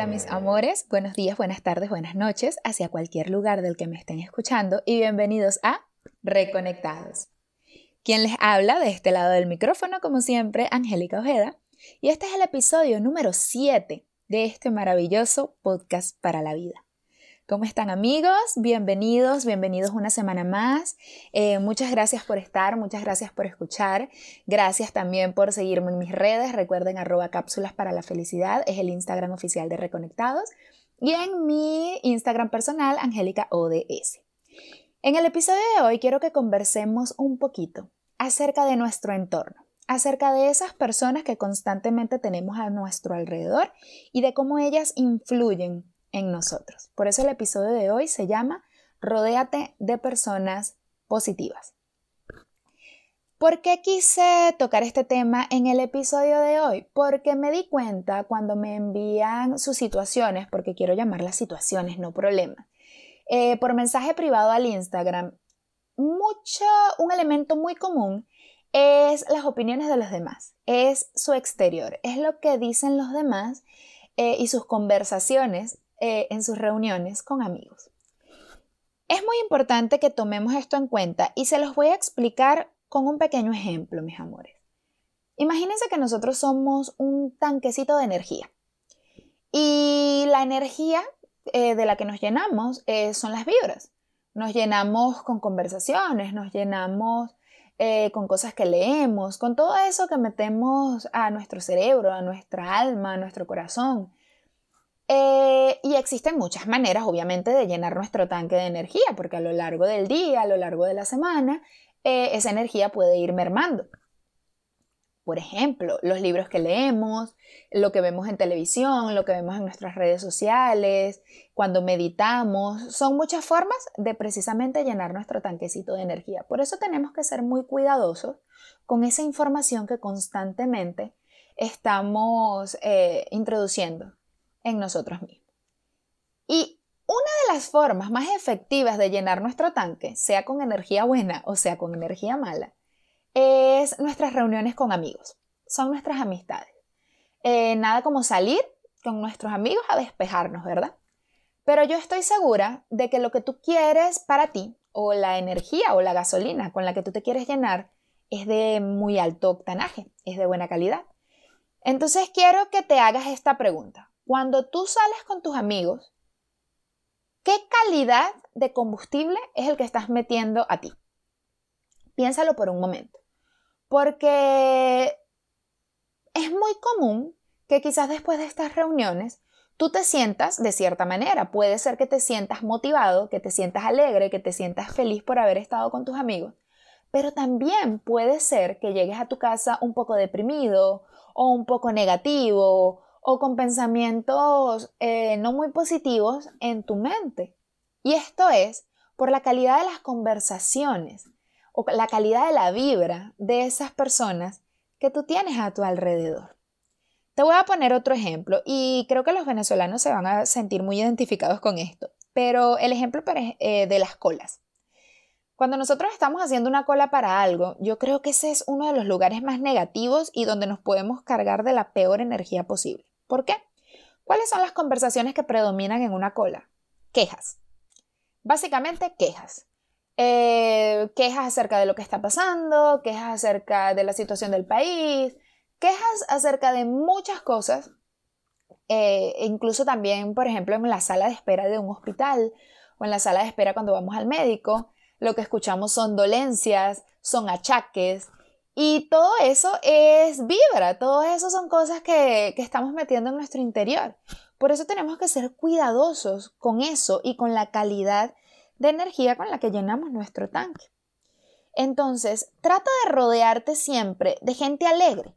hola mis amores, buenos días, buenas tardes, buenas noches, hacia cualquier lugar del que me estén escuchando y bienvenidos a Reconectados. Quien les habla de este lado del micrófono, como siempre, Angélica Ojeda, y este es el episodio número 7 de este maravilloso podcast para la vida. ¿Cómo están amigos? Bienvenidos, bienvenidos una semana más. Eh, muchas gracias por estar, muchas gracias por escuchar. Gracias también por seguirme en mis redes. Recuerden arroba cápsulas para la felicidad, es el Instagram oficial de Reconectados. Y en mi Instagram personal, Angélica ODS. En el episodio de hoy quiero que conversemos un poquito acerca de nuestro entorno acerca de esas personas que constantemente tenemos a nuestro alrededor y de cómo ellas influyen en nosotros. Por eso el episodio de hoy se llama Rodéate de personas positivas. ¿Por qué quise tocar este tema en el episodio de hoy? Porque me di cuenta cuando me envían sus situaciones, porque quiero llamarlas situaciones, no problemas, eh, por mensaje privado al Instagram, mucho, un elemento muy común es las opiniones de los demás, es su exterior, es lo que dicen los demás eh, y sus conversaciones eh, en sus reuniones con amigos. Es muy importante que tomemos esto en cuenta y se los voy a explicar con un pequeño ejemplo, mis amores. Imagínense que nosotros somos un tanquecito de energía y la energía eh, de la que nos llenamos eh, son las vibras. Nos llenamos con conversaciones, nos llenamos con cosas que leemos, con todo eso que metemos a nuestro cerebro, a nuestra alma, a nuestro corazón. Eh, y existen muchas maneras, obviamente, de llenar nuestro tanque de energía, porque a lo largo del día, a lo largo de la semana, eh, esa energía puede ir mermando. Por ejemplo, los libros que leemos, lo que vemos en televisión, lo que vemos en nuestras redes sociales, cuando meditamos, son muchas formas de precisamente llenar nuestro tanquecito de energía. Por eso tenemos que ser muy cuidadosos con esa información que constantemente estamos eh, introduciendo en nosotros mismos. Y una de las formas más efectivas de llenar nuestro tanque, sea con energía buena o sea con energía mala, es nuestras reuniones con amigos. Son nuestras amistades. Eh, nada como salir con nuestros amigos a despejarnos, ¿verdad? Pero yo estoy segura de que lo que tú quieres para ti, o la energía o la gasolina con la que tú te quieres llenar, es de muy alto octanaje, es de buena calidad. Entonces quiero que te hagas esta pregunta. Cuando tú sales con tus amigos, ¿qué calidad de combustible es el que estás metiendo a ti? Piénsalo por un momento. Porque es muy común que quizás después de estas reuniones tú te sientas de cierta manera. Puede ser que te sientas motivado, que te sientas alegre, que te sientas feliz por haber estado con tus amigos. Pero también puede ser que llegues a tu casa un poco deprimido o un poco negativo o con pensamientos eh, no muy positivos en tu mente. Y esto es por la calidad de las conversaciones o la calidad de la vibra de esas personas que tú tienes a tu alrededor. Te voy a poner otro ejemplo y creo que los venezolanos se van a sentir muy identificados con esto, pero el ejemplo eh, de las colas. Cuando nosotros estamos haciendo una cola para algo, yo creo que ese es uno de los lugares más negativos y donde nos podemos cargar de la peor energía posible. ¿Por qué? ¿Cuáles son las conversaciones que predominan en una cola? Quejas. Básicamente quejas. Eh, quejas acerca de lo que está pasando, quejas acerca de la situación del país, quejas acerca de muchas cosas, eh, incluso también, por ejemplo, en la sala de espera de un hospital o en la sala de espera cuando vamos al médico, lo que escuchamos son dolencias, son achaques, y todo eso es vibra, todo eso son cosas que, que estamos metiendo en nuestro interior. Por eso tenemos que ser cuidadosos con eso y con la calidad de energía con la que llenamos nuestro tanque. Entonces, trata de rodearte siempre de gente alegre,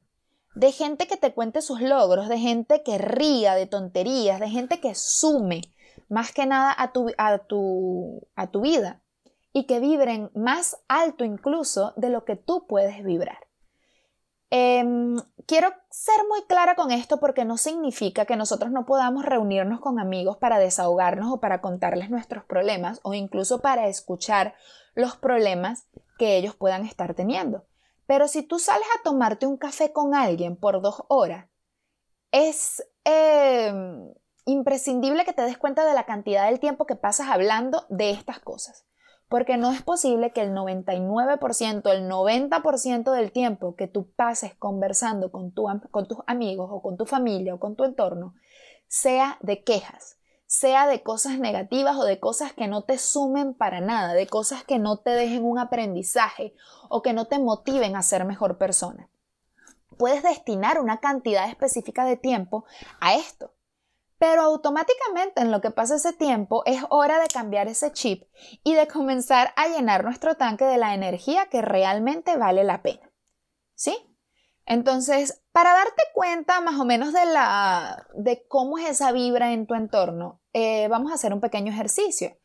de gente que te cuente sus logros, de gente que ría de tonterías, de gente que sume más que nada a tu, a tu, a tu vida y que vibren más alto incluso de lo que tú puedes vibrar. Em, quiero ser muy clara con esto porque no significa que nosotros no podamos reunirnos con amigos para desahogarnos o para contarles nuestros problemas o incluso para escuchar los problemas que ellos puedan estar teniendo. Pero si tú sales a tomarte un café con alguien por dos horas, es, em, imprescindible que te des cuenta de la cantidad del tiempo que pasas hablando de estas cosas. Porque no es posible que el 99%, el 90% del tiempo que tú pases conversando con, con tus amigos o con tu familia o con tu entorno sea de quejas, sea de cosas negativas o de cosas que no te sumen para nada, de cosas que no te dejen un aprendizaje o que no te motiven a ser mejor persona. Puedes destinar una cantidad específica de tiempo a esto. Pero automáticamente en lo que pasa ese tiempo es hora de cambiar ese chip y de comenzar a llenar nuestro tanque de la energía que realmente vale la pena. ¿Sí? Entonces, para darte cuenta más o menos de, la, de cómo es esa vibra en tu entorno, eh, vamos a hacer un pequeño ejercicio.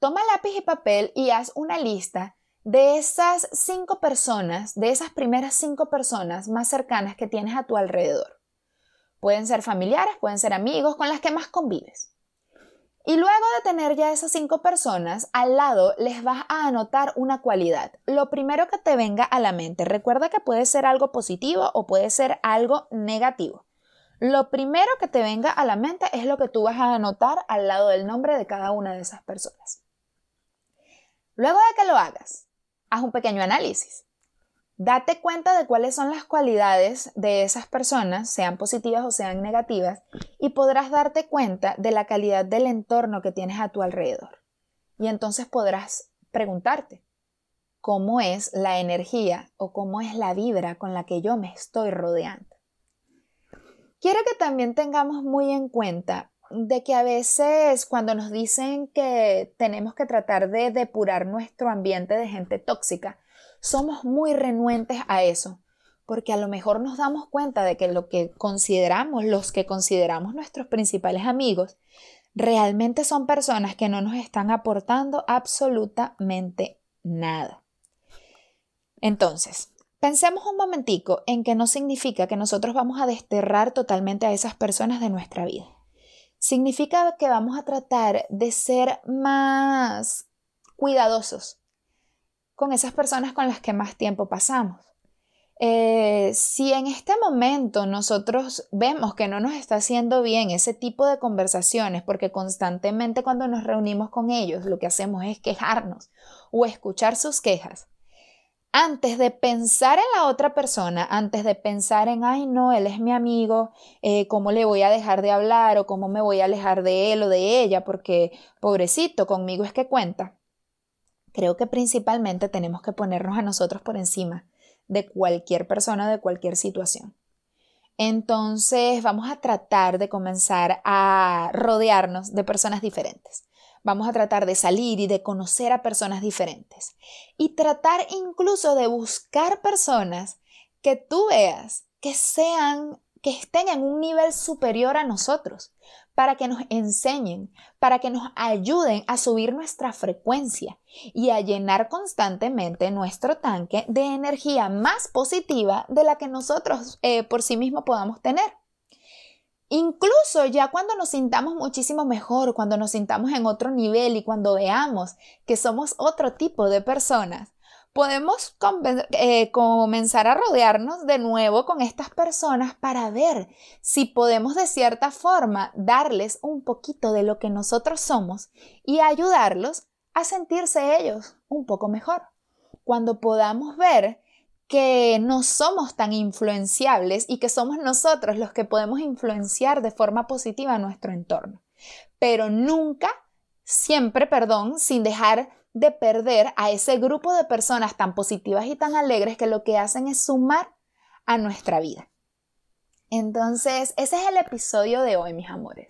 Toma lápiz y papel y haz una lista de esas cinco personas, de esas primeras cinco personas más cercanas que tienes a tu alrededor. Pueden ser familiares, pueden ser amigos, con las que más convives. Y luego de tener ya esas cinco personas, al lado les vas a anotar una cualidad. Lo primero que te venga a la mente. Recuerda que puede ser algo positivo o puede ser algo negativo. Lo primero que te venga a la mente es lo que tú vas a anotar al lado del nombre de cada una de esas personas. Luego de que lo hagas, haz un pequeño análisis. Date cuenta de cuáles son las cualidades de esas personas, sean positivas o sean negativas, y podrás darte cuenta de la calidad del entorno que tienes a tu alrededor. Y entonces podrás preguntarte, ¿cómo es la energía o cómo es la vibra con la que yo me estoy rodeando? Quiero que también tengamos muy en cuenta de que a veces cuando nos dicen que tenemos que tratar de depurar nuestro ambiente de gente tóxica, somos muy renuentes a eso, porque a lo mejor nos damos cuenta de que lo que consideramos, los que consideramos nuestros principales amigos, realmente son personas que no nos están aportando absolutamente nada. Entonces, pensemos un momentico en que no significa que nosotros vamos a desterrar totalmente a esas personas de nuestra vida. Significa que vamos a tratar de ser más cuidadosos con esas personas con las que más tiempo pasamos. Eh, si en este momento nosotros vemos que no nos está haciendo bien ese tipo de conversaciones, porque constantemente cuando nos reunimos con ellos lo que hacemos es quejarnos o escuchar sus quejas, antes de pensar en la otra persona, antes de pensar en, ay, no, él es mi amigo, eh, ¿cómo le voy a dejar de hablar o cómo me voy a alejar de él o de ella? Porque, pobrecito, conmigo es que cuenta creo que principalmente tenemos que ponernos a nosotros por encima de cualquier persona, de cualquier situación. Entonces vamos a tratar de comenzar a rodearnos de personas diferentes. Vamos a tratar de salir y de conocer a personas diferentes. Y tratar incluso de buscar personas que tú veas que sean, que estén en un nivel superior a nosotros, para que nos enseñen, para que nos ayuden a subir nuestra frecuencia y a llenar constantemente nuestro tanque de energía más positiva de la que nosotros eh, por sí mismos podamos tener. Incluso ya cuando nos sintamos muchísimo mejor, cuando nos sintamos en otro nivel y cuando veamos que somos otro tipo de personas, podemos eh, comenzar a rodearnos de nuevo con estas personas para ver si podemos de cierta forma darles un poquito de lo que nosotros somos y ayudarlos a sentirse ellos un poco mejor. Cuando podamos ver que no somos tan influenciables y que somos nosotros los que podemos influenciar de forma positiva nuestro entorno. Pero nunca, siempre, perdón, sin dejar de perder a ese grupo de personas tan positivas y tan alegres que lo que hacen es sumar a nuestra vida. Entonces, ese es el episodio de hoy, mis amores.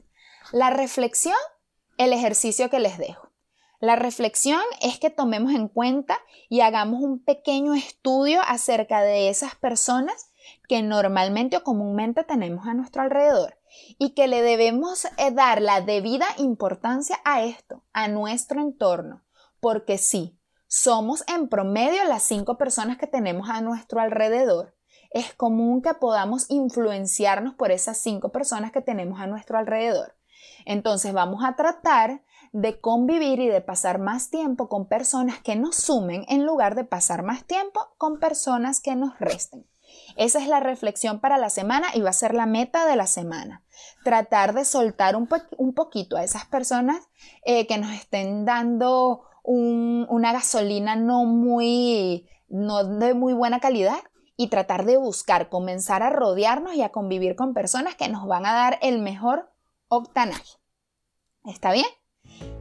La reflexión, el ejercicio que les dejo. La reflexión es que tomemos en cuenta y hagamos un pequeño estudio acerca de esas personas que normalmente o comúnmente tenemos a nuestro alrededor y que le debemos eh, dar la debida importancia a esto, a nuestro entorno, porque sí, somos en promedio las cinco personas que tenemos a nuestro alrededor. Es común que podamos influenciarnos por esas cinco personas que tenemos a nuestro alrededor. Entonces vamos a tratar de convivir y de pasar más tiempo con personas que nos sumen en lugar de pasar más tiempo con personas que nos resten. Esa es la reflexión para la semana y va a ser la meta de la semana. Tratar de soltar un, poquito a esas personas eh, que nos estén dando una gasolina no muy, no de muy buena calidad y tratar de buscar, comenzar a rodearnos y a convivir con personas que nos van a dar el mejor octanaje. ¿Está bien?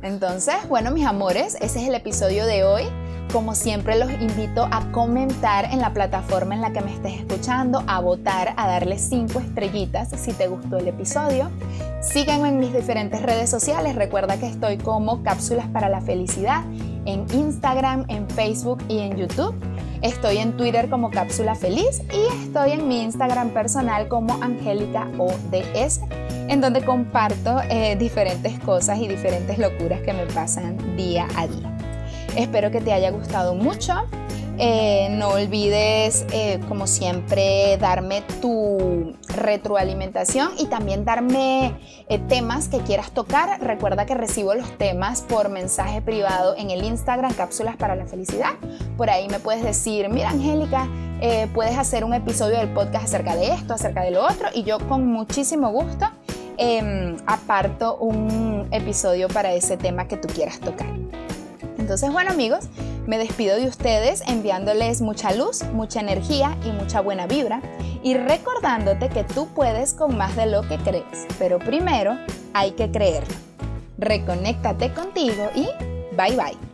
Entonces, bueno, mis amores, ese es el episodio de hoy. Como siempre los invito a comentar en la plataforma en la que me estés escuchando, a votar, a darle 5 estrellitas si te gustó el episodio. Sígueme en mis diferentes redes sociales. Recuerda que estoy como Cápsulas para la Felicidad en Instagram, en Facebook y en YouTube. Estoy en Twitter como Cápsula Feliz y estoy en mi Instagram personal como Angélica ODS, en donde comparto eh, diferentes cosas y diferentes locuras que me pasan día a día. Espero que te haya gustado mucho. Eh, no olvides, eh, como siempre, darme tu retroalimentación y también darme eh, temas que quieras tocar. Recuerda que recibo los temas por mensaje privado en el Instagram Cápsulas para la Felicidad. Por ahí me puedes decir, mira Angélica, puedes hacer un episodio del podcast acerca de esto, acerca de lo otro, y yo con muchísimo gusto em, aparto un episodio para ese tema que tú quieras tocar. Entonces, bueno amigos, me despido de ustedes enviándoles mucha luz, mucha energía y mucha buena vibra y recordándote que tú puedes con más de lo que crees, pero primero hay que creerlo. Reconéctate contigo y bye bye.